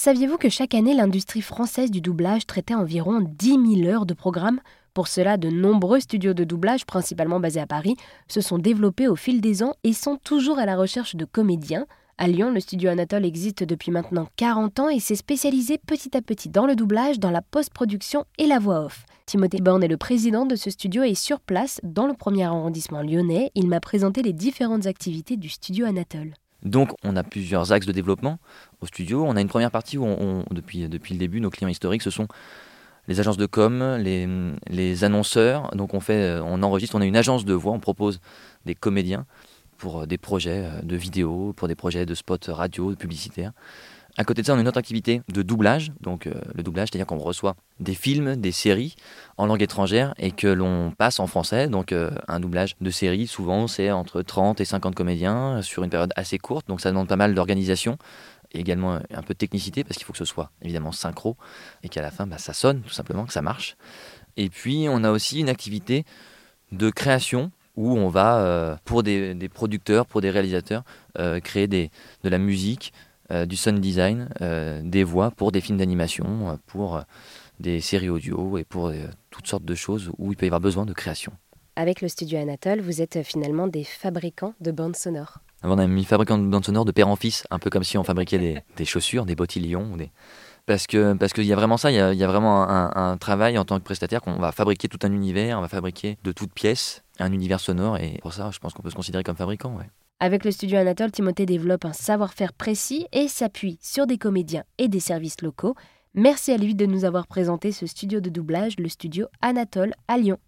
Saviez-vous que chaque année, l'industrie française du doublage traitait environ 10 000 heures de programmes Pour cela, de nombreux studios de doublage, principalement basés à Paris, se sont développés au fil des ans et sont toujours à la recherche de comédiens. À Lyon, le studio Anatole existe depuis maintenant 40 ans et s'est spécialisé petit à petit dans le doublage, dans la post-production et la voix off. Timothée Borne est le président de ce studio et sur place, dans le premier arrondissement lyonnais, il m'a présenté les différentes activités du studio Anatole. Donc, on a plusieurs axes de développement au studio. On a une première partie où, depuis, le début, nos clients historiques, ce sont les agences de com, les, annonceurs. Donc, on, fait, on enregistre, on a une agence de voix, on propose des comédiens pour des projets de vidéos, pour des projets de spots radio, de publicitaires. À côté de ça, on a une autre activité de doublage. Donc, euh, le doublage, c'est-à-dire qu'on reçoit des films, des séries en langue étrangère et que l'on passe en français. Donc, euh, un doublage de série, souvent, c'est entre 30 et 50 comédiens sur une période assez courte. Donc, ça demande pas mal d'organisation et également un peu de technicité parce qu'il faut que ce soit évidemment synchro et qu'à la fin, bah, ça sonne tout simplement, que ça marche. Et puis, on a aussi une activité de création où on va, euh, pour des, producteurs, pour des réalisateurs, créer de la musique, euh, du sound design, euh, des voix pour des films d'animation, euh, pour des séries audio et pour toutes sortes de choses où il peut y avoir besoin de création. Avec le studio Anatole, vous êtes finalement des fabricants de bandes sonores. Avant, on a mis fabricants de bandes sonores de père en fils, un peu comme si on fabriquait des, chaussures, des bottillons. Des... Parce qu'il parce qu'il y a vraiment ça, il y a, vraiment un, un, travail en tant que prestataire qu'on va fabriquer tout un univers, on va fabriquer de toutes pièces un univers sonore et pour ça, je pense qu'on peut se considérer comme fabricant. Ouais. Avec le studio Anatole, Timothée développe un savoir-faire précis et s'appuie sur des comédiens et des services locaux. Merci à lui de nous avoir présenté ce studio de doublage, le studio Anatole à Lyon.